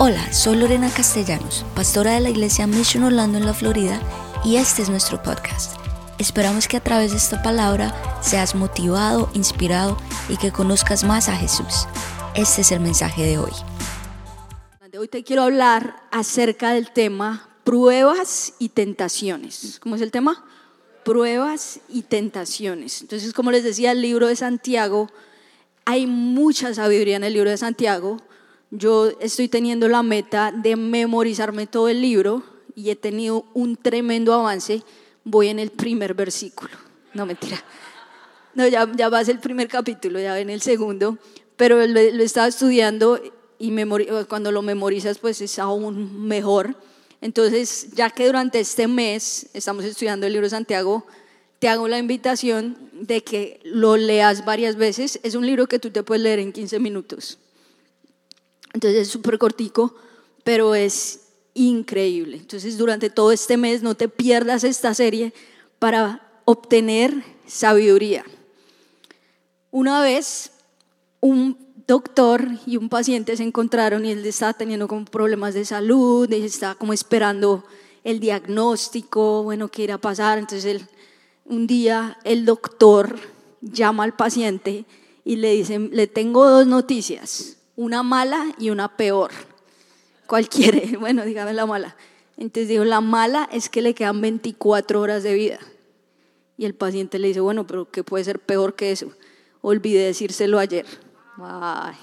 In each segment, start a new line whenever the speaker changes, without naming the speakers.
Hola, soy Lorena Castellanos, pastora de la iglesia Mission Orlando en la Florida, y este es nuestro podcast. Esperamos que a través de esta palabra seas motivado, inspirado y que conozcas más a Jesús. Este es el mensaje de hoy.
Hoy te quiero hablar acerca del tema pruebas y tentaciones. ¿Cómo es el tema? Pruebas y tentaciones. Entonces, como les decía, el libro de Santiago, hay mucha sabiduría en el libro de Santiago. Yo estoy teniendo la meta de memorizarme todo el libro y he tenido un tremendo avance. Voy en el primer versículo. No, mentira. No, ya, ya va a ser el primer capítulo, ya en el segundo. Pero lo, lo estaba estudiando y cuando lo memorizas pues es aún mejor. Entonces, ya que durante este mes estamos estudiando el libro de Santiago, te hago la invitación de que lo leas varias veces. Es un libro que tú te puedes leer en 15 minutos. Entonces es súper cortico, pero es increíble. Entonces durante todo este mes no te pierdas esta serie para obtener sabiduría. Una vez un doctor y un paciente se encontraron y él estaba teniendo como problemas de salud, y estaba como esperando el diagnóstico, bueno, qué irá a pasar. Entonces un día el doctor llama al paciente y le dice, le tengo dos noticias, una mala y una peor. ¿Cuál quiere? Bueno, dígame la mala. Entonces dijo, la mala es que le quedan 24 horas de vida. Y el paciente le dice, bueno, pero ¿qué puede ser peor que eso? Olvidé decírselo ayer. Ay,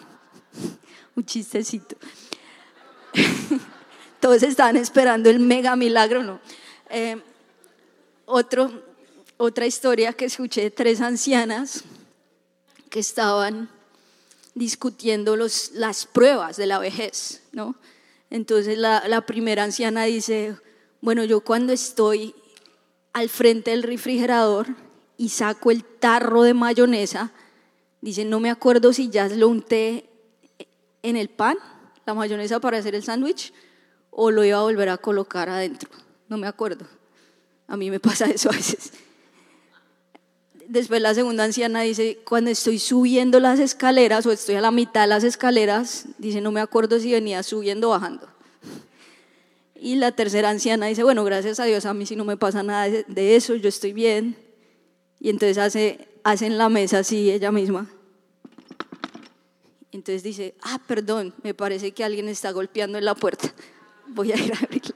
un chistecito. Todos estaban esperando el mega milagro, ¿no? Eh, otra historia que escuché de tres ancianas que estaban discutiendo los, las pruebas de la vejez, ¿no? Entonces la, la primera anciana dice, bueno, yo cuando estoy al frente del refrigerador y saco el tarro de mayonesa, Dice, no me acuerdo si ya lo unté en el pan, la mayonesa para hacer el sándwich, o lo iba a volver a colocar adentro. No me acuerdo. A mí me pasa eso a veces. Después la segunda anciana dice, cuando estoy subiendo las escaleras o estoy a la mitad de las escaleras, dice, no me acuerdo si venía subiendo o bajando. Y la tercera anciana dice, bueno, gracias a Dios, a mí si no me pasa nada de eso, yo estoy bien. Y entonces hace, hacen la mesa así ella misma. Entonces dice, ah, perdón, me parece que alguien está golpeando en la puerta. Voy a ir a abrirla.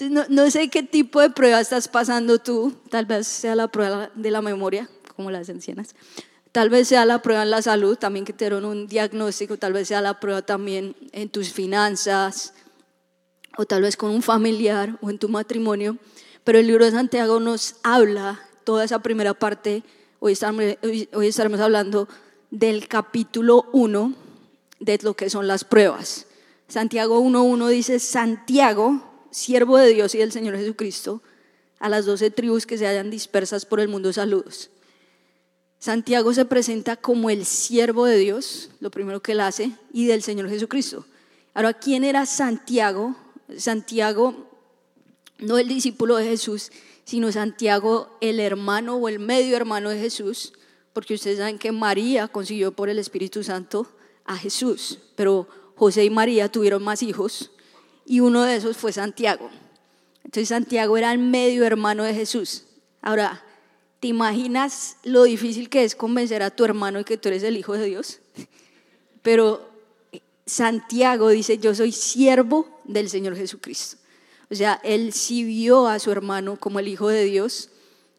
No, no, sé qué tipo de prueba estás pasando tú. Tal vez sea la prueba de la memoria, como las ancianas. Tal vez sea la prueba en la salud, también que te dieron un diagnóstico. Tal vez sea la prueba también en tus finanzas, o tal vez con un familiar o en tu matrimonio. Pero el libro de Santiago nos habla toda esa primera parte. Hoy estaremos, hoy estaremos hablando del capítulo 1 de lo que son las pruebas. Santiago 1.1 dice, Santiago, siervo de Dios y del Señor Jesucristo, a las doce tribus que se hallan dispersas por el mundo, saludos. Santiago se presenta como el siervo de Dios, lo primero que él hace, y del Señor Jesucristo. Ahora, ¿quién era Santiago? Santiago, no el discípulo de Jesús, sino Santiago, el hermano o el medio hermano de Jesús, porque ustedes saben que María consiguió por el Espíritu Santo a Jesús, pero José y María tuvieron más hijos y uno de esos fue Santiago. Entonces Santiago era el medio hermano de Jesús. Ahora, ¿te imaginas lo difícil que es convencer a tu hermano de que tú eres el Hijo de Dios? Pero Santiago dice, yo soy siervo del Señor Jesucristo. O sea, él sí vio a su hermano como el Hijo de Dios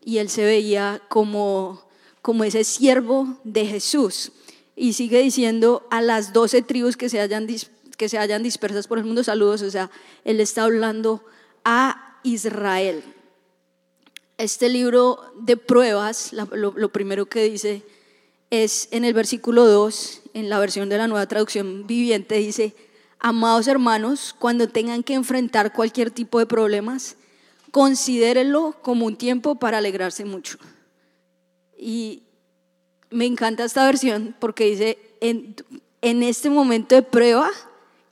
y él se veía como como ese siervo de Jesús. Y sigue diciendo a las doce tribus que se, hayan, que se hayan dispersas por el mundo, saludos. O sea, él está hablando a Israel. Este libro de pruebas, lo, lo primero que dice es en el versículo 2, en la versión de la nueva traducción viviente, dice, amados hermanos, cuando tengan que enfrentar cualquier tipo de problemas, considérenlo como un tiempo para alegrarse mucho. Y me encanta esta versión porque dice, en, en este momento de prueba,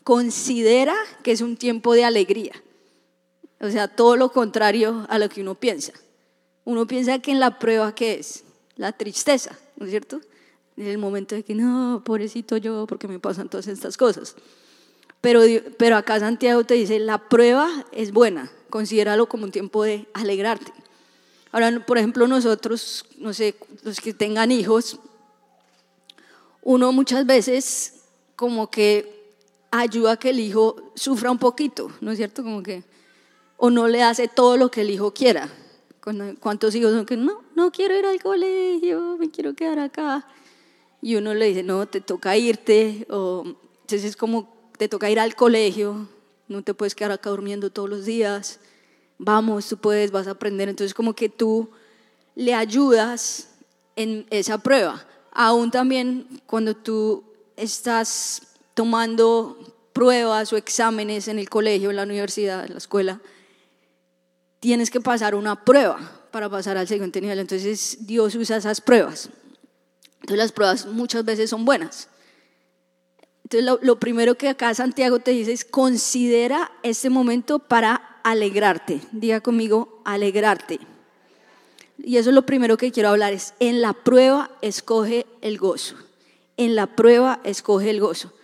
considera que es un tiempo de alegría. O sea, todo lo contrario a lo que uno piensa. Uno piensa que en la prueba, ¿qué es? La tristeza, ¿no es cierto? En el momento de que, no, pobrecito yo, porque me pasan todas estas cosas. Pero, pero acá Santiago te dice, la prueba es buena, considéralo como un tiempo de alegrarte. Ahora, por ejemplo, nosotros, no sé, los que tengan hijos, uno muchas veces como que ayuda a que el hijo sufra un poquito, ¿no es cierto? Como que, o no le hace todo lo que el hijo quiera. ¿Cuántos hijos son que no, no quiero ir al colegio, me quiero quedar acá? Y uno le dice, no, te toca irte, o entonces es como, te toca ir al colegio, no te puedes quedar acá durmiendo todos los días, vamos, tú puedes, vas a aprender. Entonces como que tú le ayudas en esa prueba. Aún también cuando tú estás tomando pruebas o exámenes en el colegio, en la universidad, en la escuela, tienes que pasar una prueba para pasar al siguiente nivel. Entonces Dios usa esas pruebas. Entonces las pruebas muchas veces son buenas. Entonces lo, lo, primero que acá Santiago te dice es considera este momento para alegrarte. Diga conmigo, alegrarte. Y eso es lo primero que quiero hablar, es en la prueba escoge el gozo. En la prueba escoge el gozo.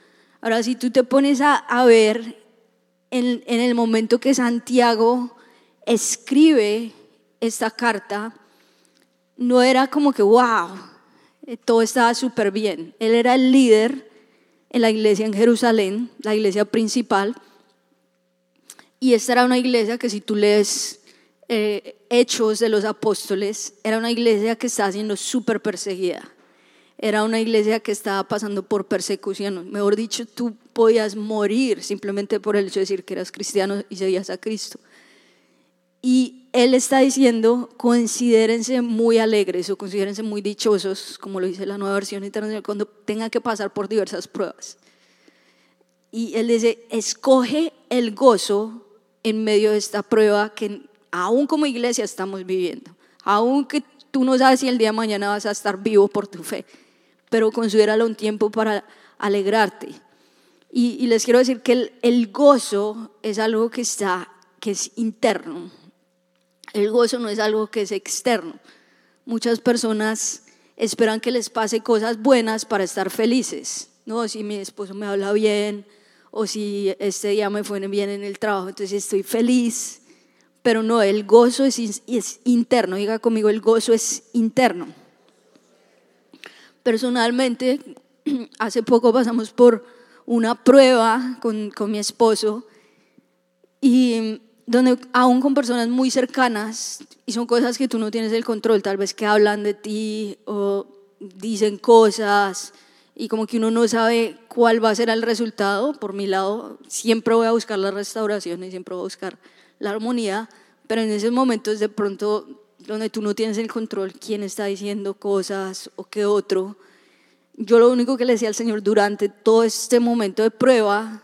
Ahora, si tú te pones a, a ver en, en el momento que Santiago escribe esta carta, no era como que, wow, todo estaba súper bien. Él era el líder en la iglesia en Jerusalén, la iglesia principal. Y esta era una iglesia que si tú lees eh, Hechos de los Apóstoles, era una iglesia que estaba siendo súper perseguida. Era una iglesia que estaba pasando por persecución. Mejor dicho, tú podías morir simplemente por el hecho de decir que eras cristiano y seguías a Cristo. Y él está diciendo, considérense muy alegres o considérense muy dichosos, como lo dice la nueva versión internacional, cuando tengan que pasar por diversas pruebas. Y él dice, escoge el gozo en medio de esta prueba que aún como iglesia estamos viviendo. Aún que tú no sabes si el día de mañana vas a estar vivo por tu fe, pero considéralo un tiempo para alegrarte. Y, les quiero decir que el, el gozo es algo que está, que es interno el gozo no es algo que es externo. Muchas personas esperan que les pase cosas buenas para estar felices. No, si mi esposo me habla bien o si este día me fue bien en el trabajo, entonces estoy feliz. Pero no, el gozo es, es interno. Diga conmigo, el gozo es interno. Personalmente, hace poco pasamos por una prueba con, con mi esposo y donde aún con personas muy cercanas, y son cosas que tú no tienes el control, tal vez que hablan de ti o dicen cosas, y como que uno no sabe cuál va a ser el resultado, por mi lado, siempre voy a buscar la restauración y siempre voy a buscar la armonía, pero en esos momentos de pronto donde tú no tienes el control, quién está diciendo cosas o qué otro, yo lo único que le decía al Señor durante todo este momento de prueba,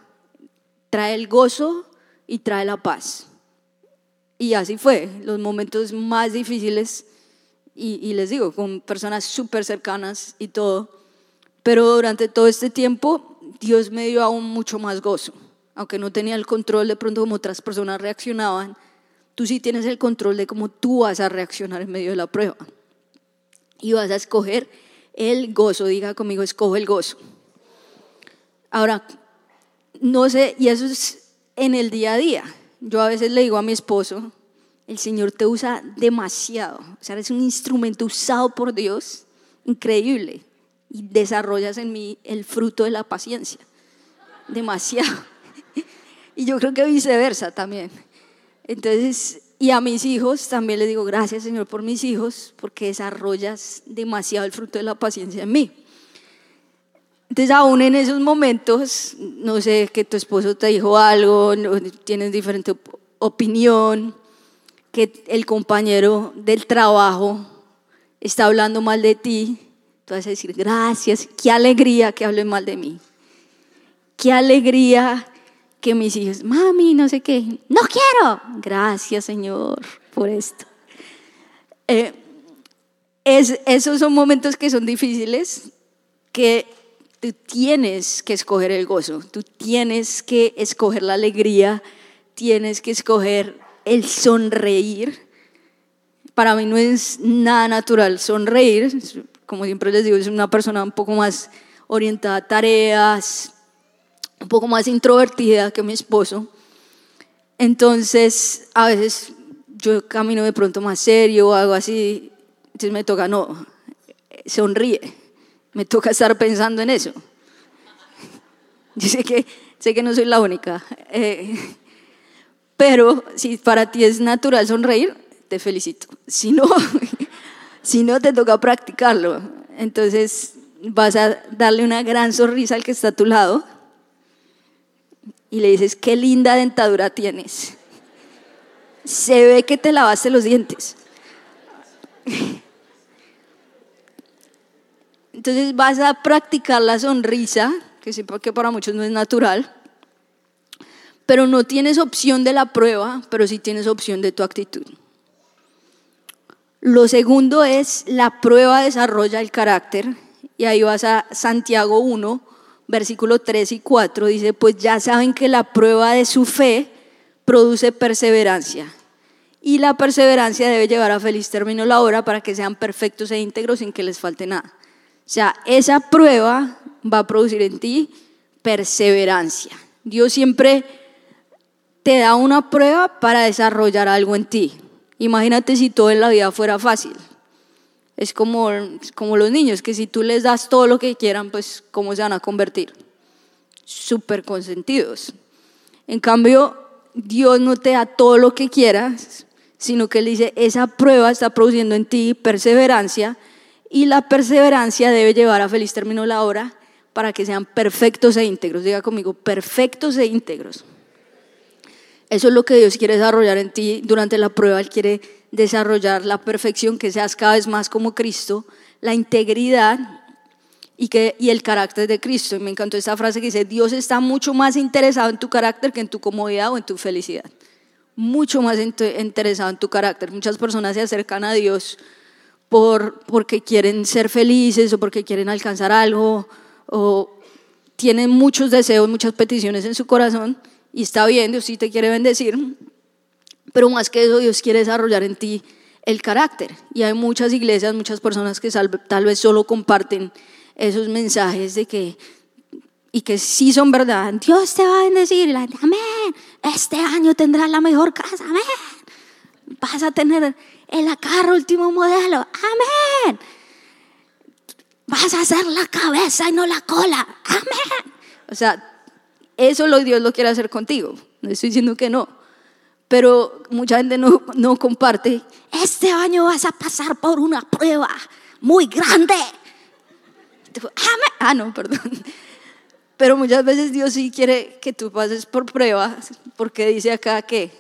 trae el gozo y trae la paz. Y así fue, los momentos más difíciles, y, les digo, con personas súper cercanas y todo, pero durante todo este tiempo Dios me dio aún mucho más gozo, aunque no tenía el control de pronto como otras personas reaccionaban, tú sí tienes el control de cómo tú vas a reaccionar en medio de la prueba. Y vas a escoger el gozo, diga conmigo, escojo el gozo. Ahora, no sé, y eso es en el día a día. Yo a veces le digo a mi esposo, el Señor te usa demasiado, o sea, eres un instrumento usado por Dios increíble y desarrollas en mí el fruto de la paciencia, demasiado. Y yo creo que viceversa también. Entonces, y a mis hijos también les digo, gracias Señor por mis hijos, porque desarrollas demasiado el fruto de la paciencia en mí. Entonces, aún en esos momentos, no sé, que tu esposo te dijo algo, tienes diferente opinión, que el compañero del trabajo está hablando mal de ti, tú vas a decir, gracias, qué alegría que hable mal de mí. Qué alegría que mis hijos, mami, no sé qué, no quiero. Gracias, Señor, por esto. Eh, es, esos son momentos que son difíciles, que tú tienes que escoger el gozo, tú tienes que escoger la alegría, tienes que escoger el sonreír. Para mí no es nada natural sonreír, como siempre les digo, es una persona un poco más orientada a tareas, un poco más introvertida que mi esposo. Entonces, a veces yo camino de pronto más serio o algo así, entonces me toca, no, sonríe, me toca estar pensando en eso. Yo sé que, sé que no soy la única, eh, pero si para ti es natural sonreír, te felicito. Si no, si no te toca practicarlo. Entonces vas a darle una gran sonrisa al que está a tu lado y le dices, qué linda dentadura tienes. Se ve que te lavaste los dientes. Entonces vas a practicar la sonrisa, que sepa que para muchos no es natural, pero no tienes opción de la prueba, pero sí tienes opción de tu actitud. Lo segundo es la prueba desarrolla el carácter, y ahí vas a Santiago 1, versículo 3 y 4, dice, pues ya saben que la prueba de su fe produce perseverancia. Y la perseverancia debe llevar a feliz término la hora para que sean perfectos e íntegros sin que les falte nada. O sea, esa prueba va a producir en ti perseverancia. Dios siempre te da una prueba para desarrollar algo en ti. Imagínate si todo en la vida fuera fácil. Es como, como los niños, que si tú les das todo lo que quieran, pues ¿cómo se van a convertir? Súper consentidos. En cambio, Dios no te da todo lo que quieras, sino que Él dice, esa prueba está produciendo en ti perseverancia y la perseverancia debe llevar a feliz término la hora para que sean perfectos e íntegros. Diga conmigo, perfectos e íntegros. Eso es lo que Dios quiere desarrollar en ti durante la prueba. Él quiere desarrollar la perfección, que seas cada vez más como Cristo, la integridad y, que, y el carácter de Cristo. Y me encantó esta frase que dice, Dios está mucho más interesado en tu carácter que en tu comodidad o en tu felicidad. Mucho más interesado en tu carácter. Muchas personas se acercan a Dios por, porque quieren ser felices o porque quieren alcanzar algo o tienen muchos deseos, muchas peticiones en su corazón y está bien, Dios sí te quiere bendecir, pero más que eso Dios quiere desarrollar en ti el carácter. Y hay muchas iglesias, muchas personas que tal vez solo comparten esos mensajes de que y que sí son verdad. Dios te va a bendecir, amén. Este año tendrás la mejor casa, amén. Vas a tener el carro último modelo. Amén. Vas a ser la cabeza y no la cola. Amén. O sea, eso lo Dios lo quiere hacer contigo. No estoy diciendo que no. Pero mucha gente no, no comparte. Este año vas a pasar por una prueba muy grande. Ah, no, perdón. Pero muchas veces Dios sí quiere que tú pases por pruebas, porque dice acá que,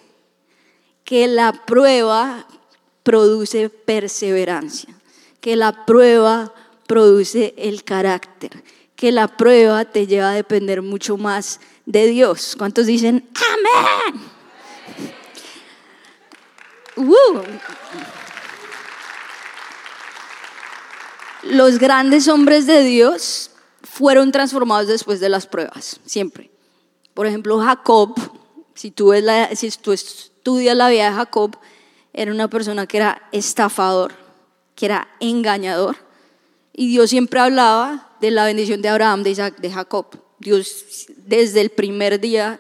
que la prueba produce perseverancia, que la prueba produce el carácter, que la prueba te lleva a depender mucho más de Dios. ¿Cuántos dicen amén? Los grandes hombres de Dios fueron transformados después de las pruebas, siempre. Por ejemplo, Jacob, si tú, la, estudias la vida de Jacob, era una persona que era estafador, que era engañador. Y Dios siempre hablaba de la bendición de Abraham, de de Jacob. Dios desde el primer día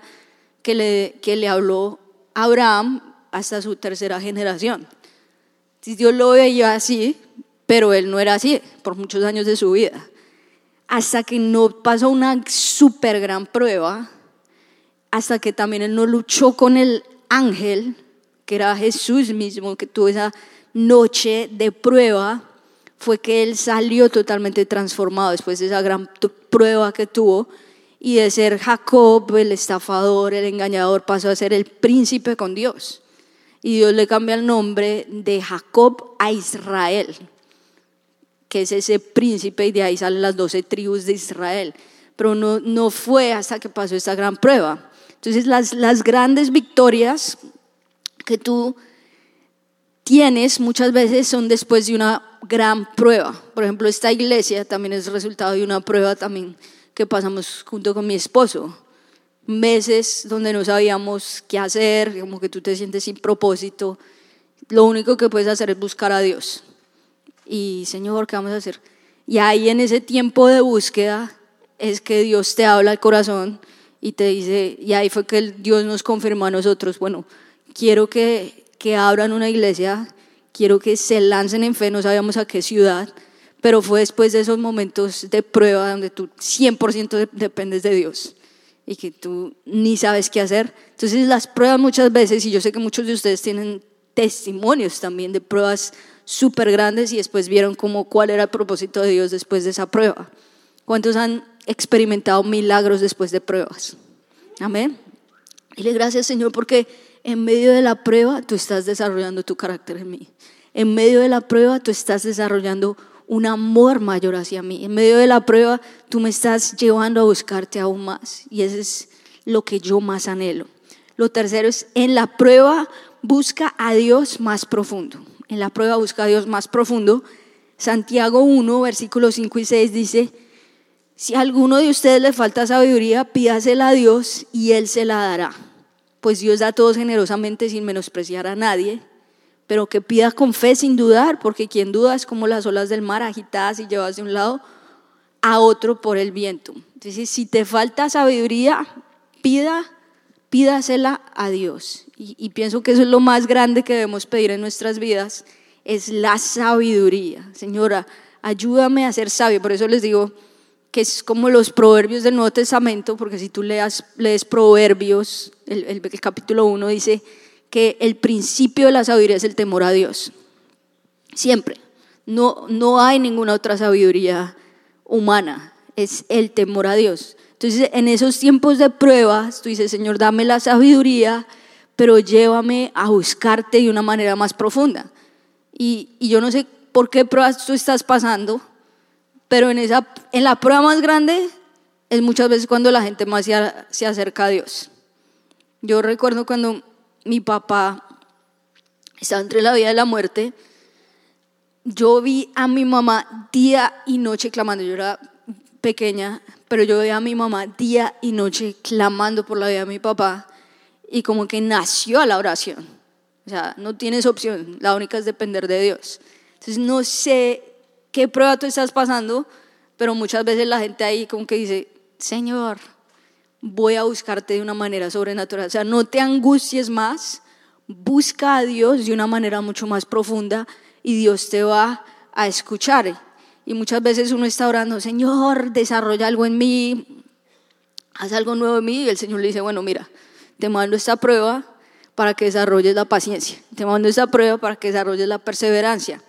que le, que le habló a Abraham hasta su tercera generación. Dios lo veía así, pero él no era así por muchos años de su vida. Hasta que no pasó una súper gran prueba, hasta que también él no luchó con el ángel que era Jesús mismo, que tuvo esa noche de prueba, fue que él salió totalmente transformado después de esa gran prueba que tuvo y de ser Jacob, el estafador, el engañador, pasó a ser el príncipe con Dios. Y Dios le cambia el nombre de Jacob a Israel, que es ese príncipe y de ahí salen las doce tribus de Israel. Pero no, no fue hasta que pasó esta gran prueba. Entonces las, las grandes victorias que tú tienes muchas veces son después de una gran prueba. Por ejemplo, esta iglesia también es resultado de una prueba también que pasamos junto con mi esposo. Meses donde no sabíamos qué hacer, como que tú te sientes sin propósito. Lo único que puedes hacer es buscar a Dios. Y Señor, ¿qué vamos a hacer? Y ahí en ese tiempo de búsqueda es que Dios te habla al corazón y te dice, y ahí fue que Dios nos confirmó a nosotros, bueno, quiero que, que abran una iglesia, quiero que se lancen en fe, no sabíamos a qué ciudad, pero fue después de esos momentos de prueba donde tú 100% dependes de Dios y que tú ni sabes qué hacer. Entonces las pruebas muchas veces, y yo sé que muchos de ustedes tienen testimonios también de pruebas súper grandes y después vieron como cuál era el propósito de Dios después de esa prueba. ¿Cuántos han experimentado milagros después de pruebas? Amén. Y le gracias Señor porque en medio de la prueba tú estás desarrollando tu carácter en mí. En medio de la prueba tú estás desarrollando un amor mayor hacia mí. En medio de la prueba tú me estás llevando a buscarte aún más. Y eso es lo que yo más anhelo. Lo tercero es, en la prueba busca a Dios más profundo en la prueba busca a Dios más profundo. Santiago 1, versículos 5 y 6 dice, si a alguno de ustedes le falta sabiduría, pídasela a Dios y Él se la dará. Pues Dios da a todos generosamente sin menospreciar a nadie, pero que pida con fe sin dudar, porque quien duda es como las olas del mar agitadas y llevadas de un lado a otro por el viento. Entonces, si te falta sabiduría, pida, pídasela a Dios y, pienso que eso es lo más grande que debemos pedir en nuestras vidas, es la sabiduría. Señora, ayúdame a ser sabio. Por eso les digo que es como los proverbios del Nuevo Testamento, porque si tú leas, lees proverbios, el, el, el capítulo 1 dice que el principio de la sabiduría es el temor a Dios. Siempre. No, no hay ninguna otra sabiduría humana, es el temor a Dios. Entonces, en esos tiempos de pruebas, tú dices, Señor, dame la sabiduría pero llévame a buscarte de una manera más profunda. Y, yo no sé por qué pruebas tú estás pasando, pero en, esa, en la prueba más grande es muchas veces cuando la gente más se, se acerca a Dios. Yo recuerdo cuando mi papá estaba entre la vida y la muerte, yo vi a mi mamá día y noche clamando. Yo era pequeña, pero yo veía a mi mamá día y noche clamando por la vida de mi papá y como que nació a la oración. O sea, no tienes opción, la única es depender de Dios. Entonces, no sé qué prueba tú estás pasando, pero muchas veces la gente ahí como que dice, Señor, voy a buscarte de una manera sobrenatural. O sea, no te angusties más, busca a Dios de una manera mucho más profunda y Dios te va a escuchar. Y muchas veces uno está orando, Señor, desarrolla algo en mí, haz algo nuevo en mí, y el Señor le dice, bueno, mira, te mando esta prueba para que desarrolles la paciencia, te mando esta prueba para que desarrolles la perseverancia.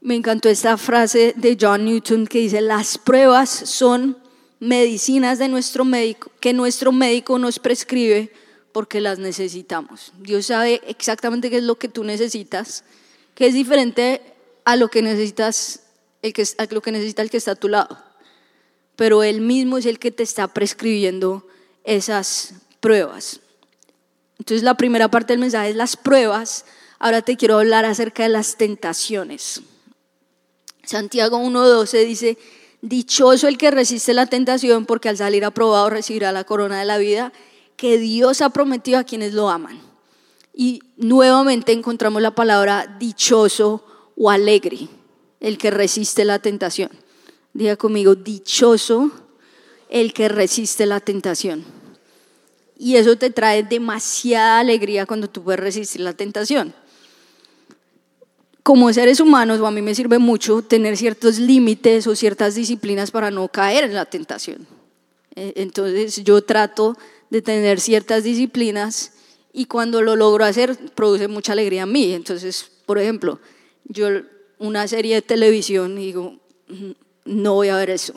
Me encantó esta frase de John Newton que dice, las pruebas son medicinas de nuestro médico, que nuestro médico nos prescribe porque las necesitamos. Dios sabe exactamente qué es lo que tú necesitas, que es diferente a lo que necesitas, el que, a lo que necesita el que está a tu lado. Pero Él mismo es el que te está prescribiendo esas pruebas. Entonces la primera parte del mensaje es las pruebas. Ahora te quiero hablar acerca de las tentaciones. Santiago 1.12 dice, dichoso el que resiste la tentación porque al salir aprobado recibirá la corona de la vida que Dios ha prometido a quienes lo aman. Y nuevamente encontramos la palabra dichoso o alegre, el que resiste la tentación. Diga conmigo, dichoso el que resiste la tentación. Y eso te trae demasiada alegría cuando tú puedes resistir la tentación. Como seres humanos, o a mí me sirve mucho tener ciertos límites o ciertas disciplinas para no caer en la tentación. Eh, entonces yo trato de tener ciertas disciplinas y cuando lo logro hacer produce mucha alegría a mí. Entonces, por ejemplo, yo una serie de televisión digo, mm, no voy a ver eso.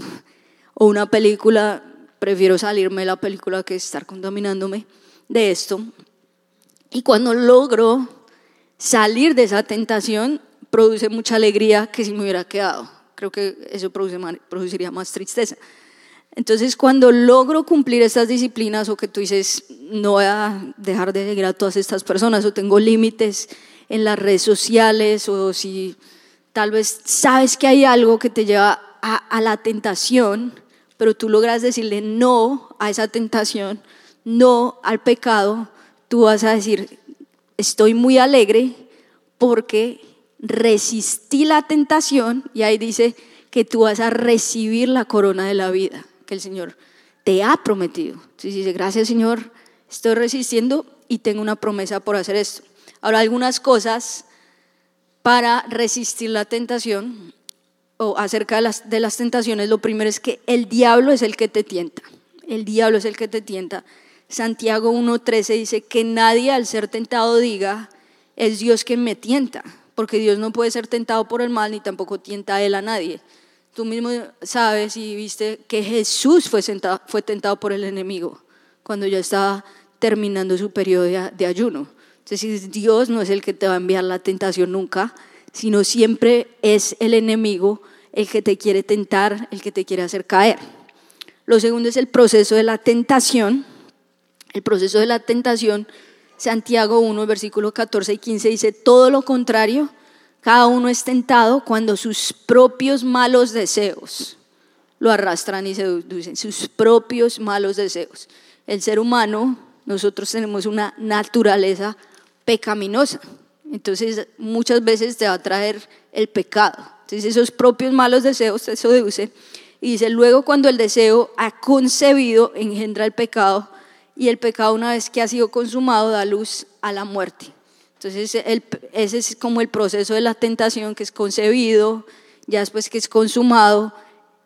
O una película, prefiero salirme de la película que estar contaminándome de esto. Y cuando logro salir de esa tentación, produce mucha alegría que si me hubiera quedado. Creo que eso produce, produciría más tristeza. Entonces, cuando logro cumplir estas disciplinas o que tú dices, no voy a dejar de seguir a todas estas personas o tengo límites en las redes sociales o si tal vez sabes que hay algo que te lleva a, la tentación, pero tú logras decirle no a esa tentación, no al pecado, tú vas a decir, estoy muy alegre porque resistí la tentación y ahí dice que tú vas a recibir la corona de la vida que el Señor te ha prometido. Entonces dice, gracias Señor, estoy resistiendo y tengo una promesa por hacer esto. Ahora, algunas cosas para resistir la tentación o acerca de las, de las tentaciones, lo primero es que el diablo es el que te tienta. El diablo es el que te tienta. Santiago 1.13 dice que nadie al ser tentado diga, es Dios quien me tienta, porque Dios no puede ser tentado por el mal ni tampoco tienta a él a nadie. Tú mismo sabes y viste que Jesús fue, fue tentado por el enemigo cuando ya estaba terminando su periodo de, ayuno. Entonces Dios no es el que te va a enviar la tentación nunca, sino siempre es el enemigo el que te quiere tentar, el que te quiere hacer caer. Lo segundo es el proceso de la tentación el proceso de la tentación, Santiago 1, versículo 14 y 15 dice, todo lo contrario, cada uno es tentado cuando sus propios malos deseos lo arrastran y seducen, sus propios malos deseos. El ser humano, nosotros tenemos una naturaleza pecaminosa, entonces muchas veces te va a traer el pecado. Entonces esos propios malos deseos te seducen y dice, luego cuando el deseo ha concebido engendra el pecado y el pecado una vez que ha sido consumado da luz a la muerte. Entonces ese es como el proceso de la tentación que es concebido, ya después que es consumado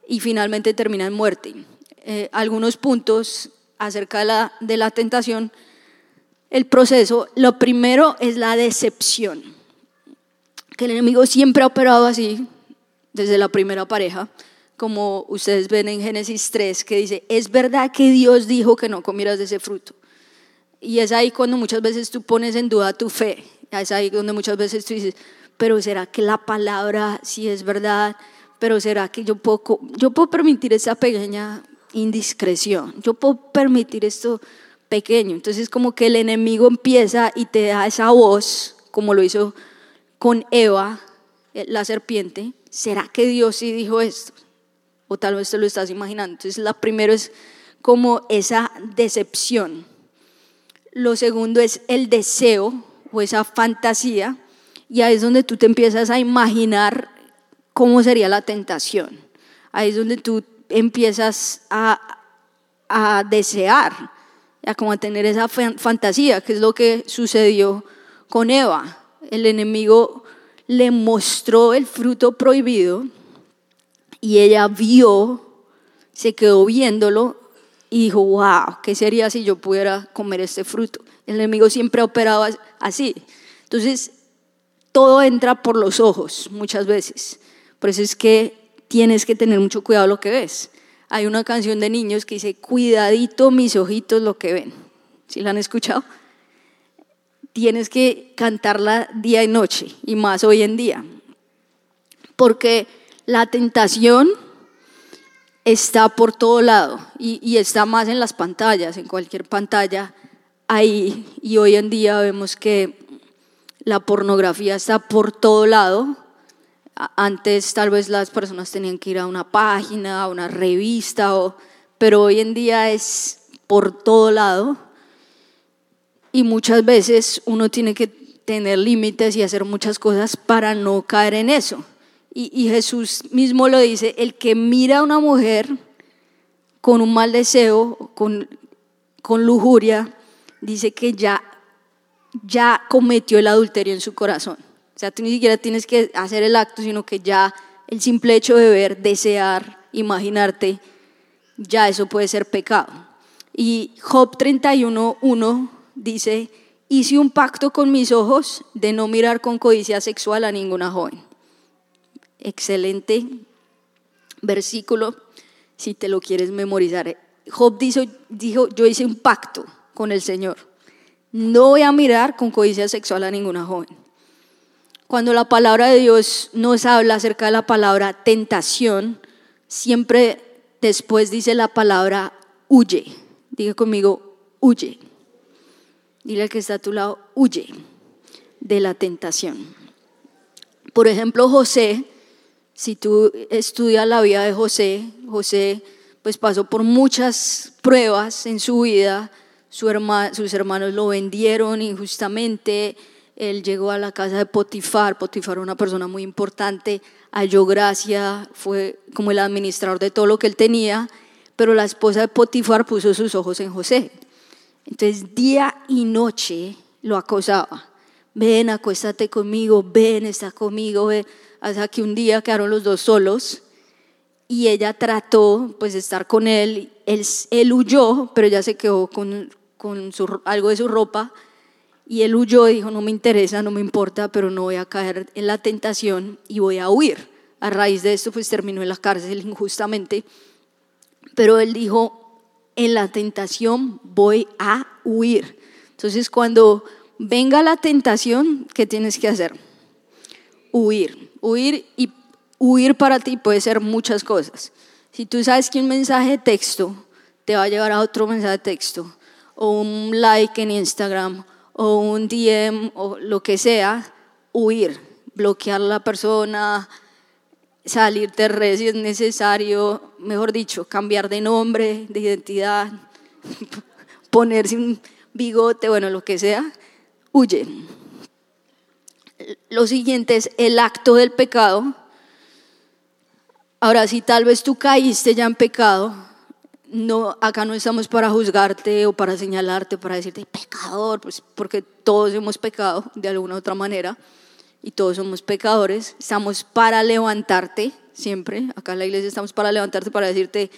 y finalmente termina en muerte. Eh, algunos puntos acerca de la, de la tentación, el proceso, lo primero es la decepción, que el enemigo siempre ha operado así desde la primera pareja como ustedes ven en Génesis 3, que dice, es verdad que Dios dijo que no comieras de ese fruto. Y es ahí cuando muchas veces tú pones en duda tu fe. Es ahí donde muchas veces tú dices, pero ¿será que la palabra sí es verdad? Pero ¿será que yo puedo, yo puedo permitir esa pequeña indiscreción? Yo puedo permitir esto pequeño. Entonces como que el enemigo empieza y te da esa voz, como lo hizo con Eva, eh, la serpiente. ¿Será que Dios sí dijo esto? O tal vez te lo estás imaginando. Entonces, la primero es como esa decepción. Lo segundo es el deseo o esa fantasía, y ahí es donde tú te empiezas a imaginar cómo sería la tentación. Ahí es donde tú empiezas a, a desear, a como a tener esa fantasía, que es lo que sucedió con Eva. El enemigo le mostró el fruto prohibido y ella vio, se quedó viéndolo y dijo, wow, ¿qué sería si yo pudiera comer este fruto? El enemigo siempre ha operado así. Entonces, todo entra por los ojos muchas veces. Por eso es que tienes que tener mucho cuidado lo que ves. Hay una canción de niños que dice, cuidadito mis ojitos lo que ven. ¿Sí la han escuchado? Tienes que cantarla día y noche, y más hoy en día. Porque la tentación está por todo lado y, está más en las pantallas, en cualquier pantalla ahí. Y hoy en día vemos que la pornografía está por todo lado. Antes tal vez las personas tenían que ir a una página, a una revista, pero hoy en día es por todo lado. Y muchas veces uno tiene que tener límites y hacer muchas cosas para no caer en eso. Y, Jesús mismo lo dice, el que mira a una mujer con un mal deseo, con, con lujuria, dice que ya, ya cometió el adulterio en su corazón. O sea, tú ni siquiera tienes que hacer el acto, sino que ya el simple hecho de ver, desear, imaginarte, ya eso puede ser pecado. Y Job 31.1 dice, hice un pacto con mis ojos de no mirar con codicia sexual a ninguna joven excelente versículo si te lo quieres memorizar. Job dijo, dijo, yo hice un pacto con el Señor. No voy a mirar con codicia sexual a ninguna joven. Cuando la palabra de Dios nos habla acerca de la palabra tentación, siempre después dice la palabra huye. Diga conmigo, huye. Dile al que está a tu lado, huye de la tentación. Por ejemplo, José si tú estudias la vida de José, José pues pasó por muchas pruebas en su vida, su sus hermanos lo vendieron injustamente, él llegó a la casa de Potifar, Potifar era una persona muy importante, halló gracia, fue como el administrador de todo lo que él tenía, pero la esposa de Potifar puso sus ojos en José. Entonces día y noche lo acosaba. Ven, acuéstate conmigo, ven, está conmigo, ven. Hasta que un día quedaron los dos solos y ella trató pues de estar con él. Él, huyó, pero ella se quedó con, con su, algo de su ropa y él huyó y dijo, no me interesa, no me importa, pero no voy a caer en la tentación y voy a huir. A raíz de esto pues terminó en la cárcel injustamente, pero él dijo, en la tentación voy a huir. Entonces cuando venga la tentación, ¿qué tienes que hacer? Huir. Huir y huir para ti puede ser muchas cosas. Si tú sabes que un mensaje de texto te va a llevar a otro mensaje de texto, o un like en Instagram, o un DM, o lo que sea, huir, bloquear a la persona, salir de red si es necesario, mejor dicho, cambiar de nombre, de identidad, ponerse un bigote, bueno, lo que sea, huye. Lo siguiente es el acto del pecado. Ahora, si tal vez tú caíste ya en pecado, no, acá no estamos para juzgarte o para señalarte, para decirte pecador, pues porque todos hemos pecado de alguna u otra manera y todos somos pecadores. Estamos para levantarte siempre, acá en la iglesia estamos para levantarte, para decirte,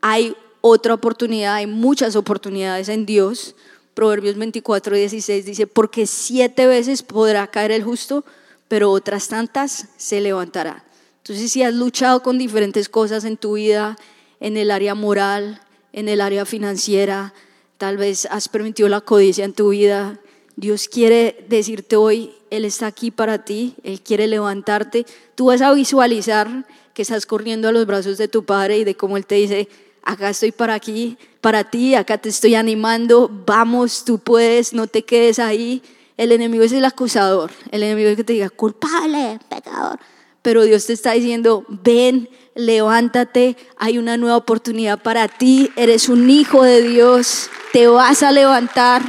hay otra oportunidad, hay muchas oportunidades en Dios Proverbios 24, 16 dice, porque siete veces podrá caer el justo, pero otras tantas se levantará. Entonces, si has luchado con diferentes cosas en tu vida, en el área moral, en el área financiera, tal vez has permitido la codicia en tu vida, Dios quiere decirte hoy, Él está aquí para ti, Él quiere levantarte. Tú vas a visualizar que estás corriendo a los brazos de tu Padre y de cómo Él te dice, acá estoy para aquí, para ti, acá te estoy animando, vamos, tú puedes, no te quedes ahí. El enemigo es el acusador, el enemigo es que te diga, culpable, pecador. Pero Dios te está diciendo, ven, levántate, hay una nueva oportunidad para ti, eres un hijo de Dios, te vas a levantar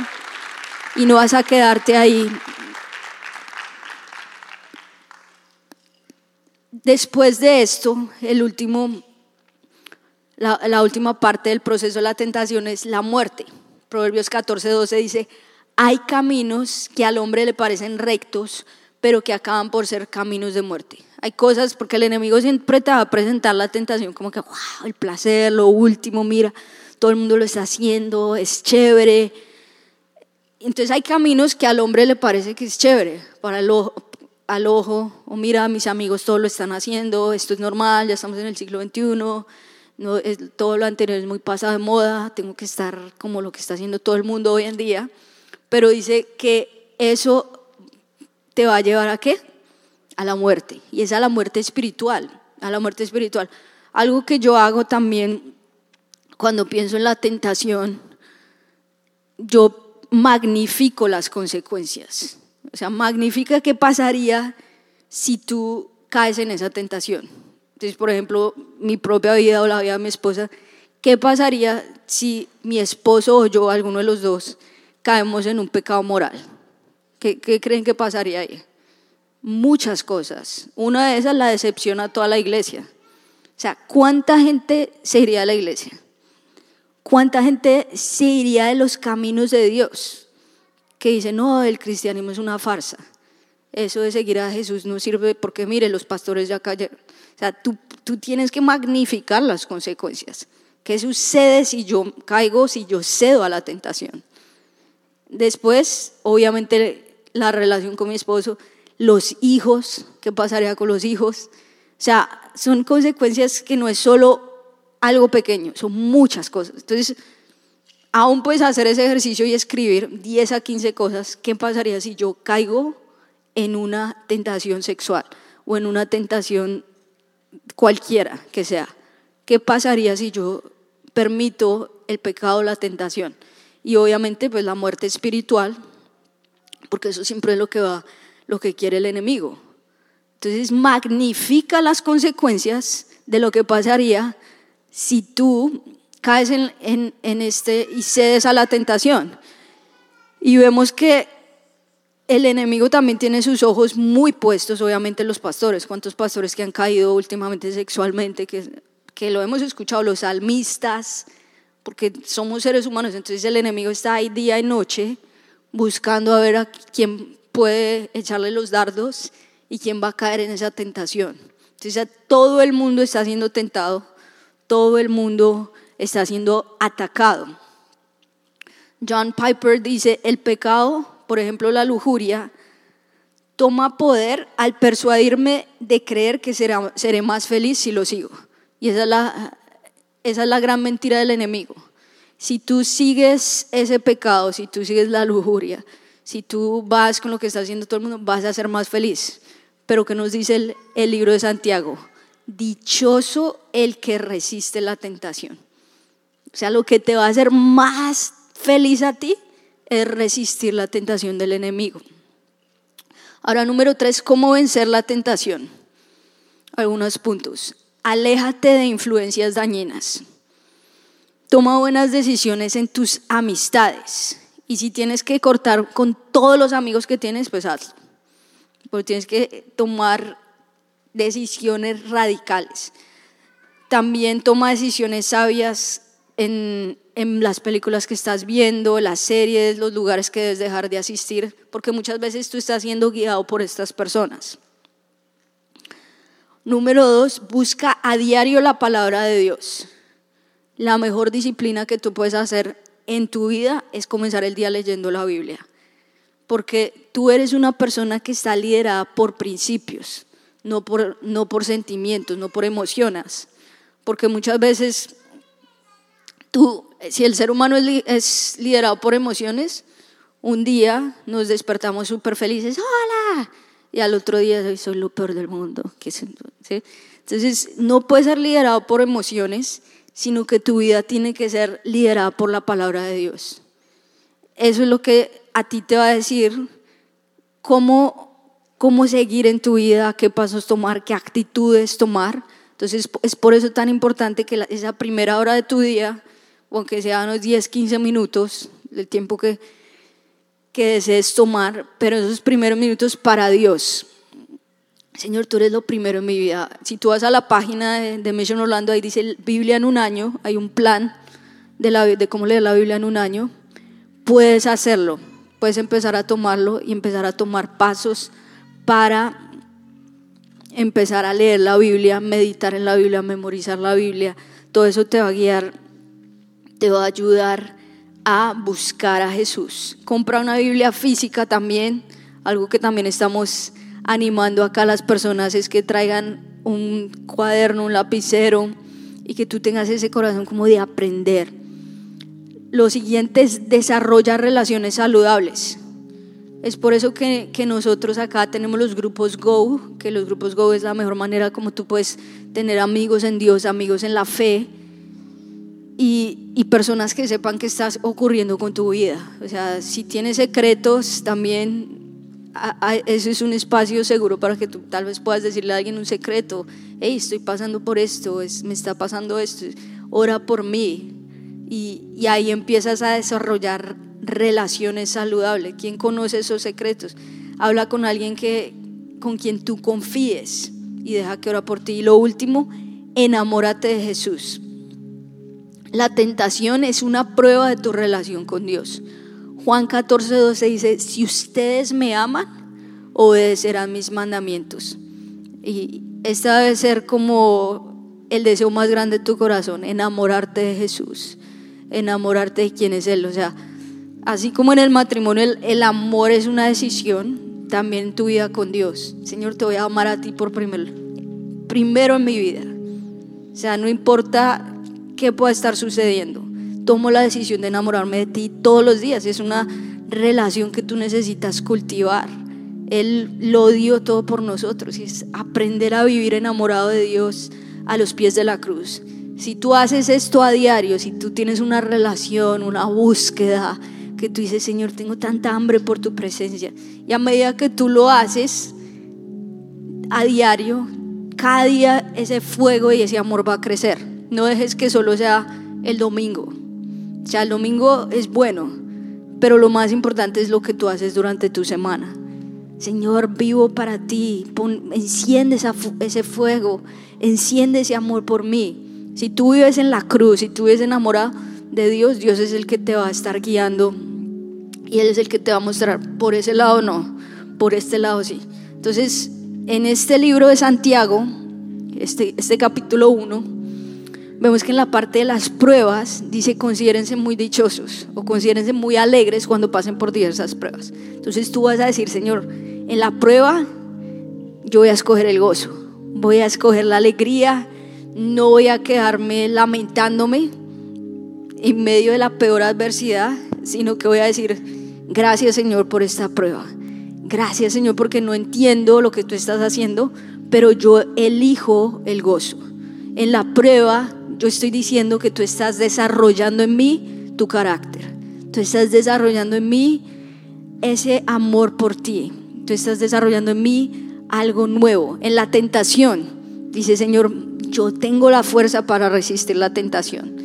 y no vas a quedarte ahí. Después de esto, el último la, última parte del proceso de la tentación es la muerte. Proverbios 14, 12 dice, hay caminos que al hombre le parecen rectos, pero que acaban por ser caminos de muerte. Hay cosas, porque el enemigo siempre te va a presentar la tentación como que, wow, el placer, lo último, mira, todo el mundo lo está haciendo, es chévere. Entonces hay caminos que al hombre le parece que es chévere, para el ojo, al ojo, o mira, mis amigos todos lo están haciendo, esto es normal, ya estamos en el siglo XXI, no, todo lo anterior es muy pasado de moda, tengo que estar como lo que está haciendo todo el mundo hoy en día, pero dice que eso te va a llevar a qué? A la muerte, y es a la muerte espiritual, a la muerte espiritual. Algo que yo hago también cuando pienso en la tentación, yo magnifico las consecuencias. O sea, magnifica qué pasaría si tú caes en esa tentación. Entonces, por ejemplo, mi propia vida o la vida de mi esposa, ¿qué pasaría si mi esposo o yo, alguno de los dos, caemos en un pecado moral? ¿Qué, creen que pasaría ahí? Muchas cosas. Una de esas la decepción a toda la iglesia. O sea, ¿cuánta gente se iría a la iglesia? ¿Cuánta gente se iría de los caminos de Dios? Que dice, no, el cristianismo es una farsa. Eso de seguir a Jesús no sirve porque, mire, los pastores ya cayeron. O sea, tú, tú tienes que magnificar las consecuencias. ¿Qué sucede si yo caigo, si yo cedo a la tentación? Después, obviamente, la relación con mi esposo, los hijos, ¿qué pasaría con los hijos? O sea, son consecuencias que no es solo algo pequeño, son muchas cosas. Entonces, aún puedes hacer ese ejercicio y escribir 10 a 15 cosas. ¿Qué pasaría si yo caigo en una tentación sexual o en una tentación cualquiera que sea. ¿Qué pasaría si yo permito el pecado, la tentación? Y obviamente pues la muerte espiritual, porque eso siempre es lo que va, lo que quiere el enemigo. Entonces magnifica las consecuencias de lo que pasaría si tú caes en, en, este y cedes a la tentación. Y vemos que el enemigo también tiene sus ojos muy puestos, obviamente, en los pastores. ¿Cuántos pastores que han caído últimamente sexualmente, que que lo hemos escuchado, los salmistas, porque somos seres humanos, entonces el enemigo está ahí día y noche buscando a ver a quién puede echarle los dardos y quién va a caer en esa tentación. Entonces todo el mundo está siendo tentado, todo el mundo está siendo atacado. John Piper dice, el pecado, por ejemplo la lujuria, toma poder al persuadirme de creer que seré más feliz si lo sigo. Y esa es la, esa es la gran mentira del enemigo. Si tú sigues ese pecado, si tú sigues la lujuria, si tú vas con lo que está haciendo todo el mundo, vas a ser más feliz. Pero ¿qué nos dice el, el libro de Santiago? Dichoso el que resiste la tentación. O sea, lo que te va a hacer más feliz a ti es resistir la tentación del enemigo. Ahora, número tres, ¿cómo vencer la tentación? Algunos puntos. Aléjate de influencias dañinas. Toma buenas decisiones en tus amistades. Y si tienes que cortar con todos los amigos que tienes, pues hazlo. Porque tienes que tomar decisiones radicales. También toma decisiones sabias en, en las películas que estás viendo, las series, los lugares que debes dejar de asistir, porque muchas veces tú estás siendo guiado por estas personas. Número dos, busca a diario la palabra de Dios. La mejor disciplina que tú puedes hacer en tu vida es comenzar el día leyendo la Biblia, porque tú eres una persona que está liderada por principios, no por, no por sentimientos, no por emociones, porque muchas veces tú si el ser humano es, liderado por emociones, un día nos despertamos súper felices, hola, y al otro día soy lo peor del mundo. Entonces, no puedes ser liderado por emociones, sino que tu vida tiene que ser liderada por la palabra de Dios. Eso es lo que a ti te va a decir cómo, cómo seguir en tu vida, qué pasos tomar, qué actitudes tomar. Entonces, es por eso tan importante que esa primera hora de tu día aunque sea unos 10, 15 minutos, el tiempo que, que desees tomar, pero esos primeros minutos para Dios. Señor, tú eres lo primero en mi vida. Si tú vas a la página de, de Mission Orlando, ahí dice Biblia en un año, hay un plan de, la, de cómo leer la Biblia en un año, puedes hacerlo, puedes empezar a tomarlo y empezar a tomar pasos para empezar a leer la Biblia, meditar en la Biblia, memorizar la Biblia. Todo eso te va a guiar te va a ayudar a buscar a Jesús. Compra una Biblia física también. Algo que también estamos animando acá a las personas es que traigan un cuaderno, un lapicero y que tú tengas ese corazón como de aprender. Lo siguiente es desarrollar relaciones saludables. Es por eso que, que, nosotros acá tenemos los grupos Go, que los grupos Go es la mejor manera como tú puedes tener amigos en Dios, amigos en la fe y, y, personas que sepan qué está ocurriendo con tu vida. O sea, si tienes secretos, también eso es un espacio seguro para que tú tal vez puedas decirle a alguien un secreto. Hey, estoy pasando por esto, es, me está pasando esto, ora por mí. Y, y ahí empiezas a desarrollar relaciones saludables. ¿Quién conoce esos secretos? Habla con alguien que, con quien tú confíes y deja que ora por ti. Y lo último, enamórate de Jesús. La tentación es una prueba de tu relación con Dios. Juan 14, 12 dice, si ustedes me aman, obedecerán mis mandamientos. Y esta debe ser como el deseo más grande de tu corazón, enamorarte de Jesús, enamorarte de quién es Él. O sea, así como en el matrimonio el, el amor es una decisión, también tu vida con Dios. Señor, te voy a amar a ti por primero, primero en mi vida. O sea, no importa qué puede estar sucediendo. Tomo la decisión de enamorarme de ti todos los días. Es una relación que tú necesitas cultivar. Él lo dio todo por nosotros y es aprender a vivir enamorado de Dios a los pies de la cruz. Si tú haces esto a diario, si tú tienes una relación, una búsqueda, que tú dices, Señor, tengo tanta hambre por tu presencia, y a medida que tú lo haces a diario, cada día ese fuego y ese amor va a crecer. No dejes que solo sea el domingo. O sea, el domingo es bueno, pero lo más importante es lo que tú haces durante tu semana. Señor, vivo para ti. enciende ese fuego, enciende ese amor por mí. Si tú vives en la cruz, si tú vives enamorado de Dios, Dios es el que te va a estar guiando y Él es el que te va a mostrar por ese lado no, por este lado sí. Entonces, en este libro de Santiago, este, este capítulo 1, vemos que en la parte de las pruebas dice considérense muy dichosos o considérense muy alegres cuando pasen por diversas pruebas. Entonces tú vas a decir, Señor, en la prueba yo voy a escoger el gozo, voy a escoger la alegría, no voy a quedarme lamentándome en medio de la peor adversidad, sino que voy a decir, gracias Señor por esta prueba. Gracias Señor porque no entiendo lo que tú estás haciendo, pero yo elijo el gozo. En la prueba yo estoy diciendo que tú estás desarrollando en mí tu carácter. Tú estás desarrollando en mí ese amor por ti. Tú estás desarrollando en mí algo nuevo. En la tentación, dice Señor, yo tengo la fuerza para resistir la tentación.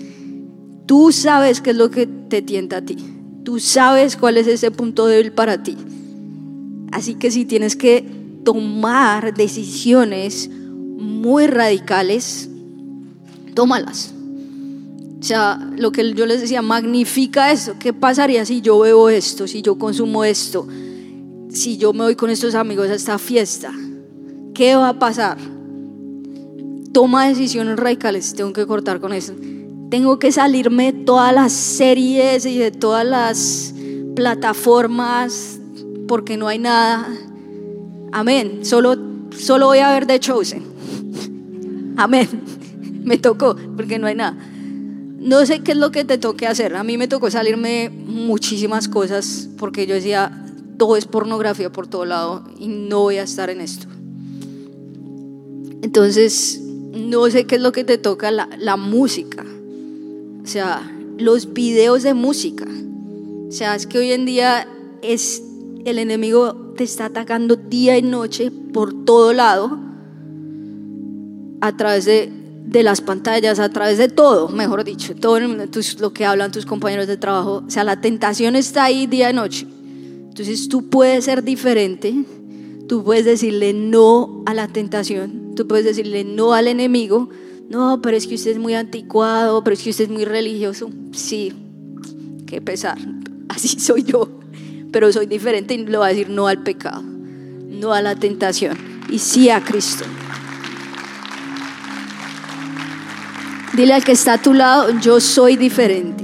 Tú sabes qué es lo que te tienta a ti. Tú sabes cuál es ese punto débil para ti. Así que si tienes que tomar decisiones muy radicales, tómalas. O sea, lo que yo les decía, magnifica eso. ¿Qué pasaría si yo bebo esto, si yo consumo esto, si yo me voy con estos amigos a esta fiesta? ¿Qué va a pasar? Toma decisiones radicales, tengo que cortar con eso. Tengo que salirme de todas las series y de todas las plataformas porque no hay nada. Amén. Solo, solo voy a ver The Chosen. Amén. Me tocó porque no hay nada. No sé qué es lo que te toque hacer. A mí me tocó salirme muchísimas cosas porque yo decía, todo es pornografía por todo lado y no voy a estar en esto. Entonces, no sé qué es lo que te toca la, la música. O sea, los videos de música. O sea, es que hoy en día es el enemigo te está atacando día y noche por todo lado, a través de, de las pantallas, a través de todo, mejor dicho, todo lo que hablan tus compañeros de trabajo. O sea, la tentación está ahí día y noche. Entonces tú puedes ser diferente, tú puedes decirle no a la tentación, tú puedes decirle no al enemigo. No, pero es que usted es muy anticuado, pero es que usted es muy religioso. Sí, qué pesar, así soy yo pero soy diferente y le voy a decir no al pecado, no a la tentación y sí a Cristo. Dile al que está a tu lado, yo soy diferente.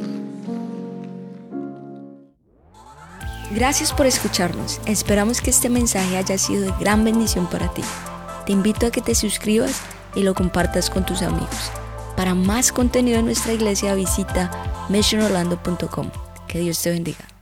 Gracias por escucharnos. Esperamos que este mensaje haya sido de gran bendición para ti. Te invito a que te suscribas y lo compartas con tus amigos. Para más contenido en nuestra iglesia visita missionorlando.com. Que Dios te bendiga.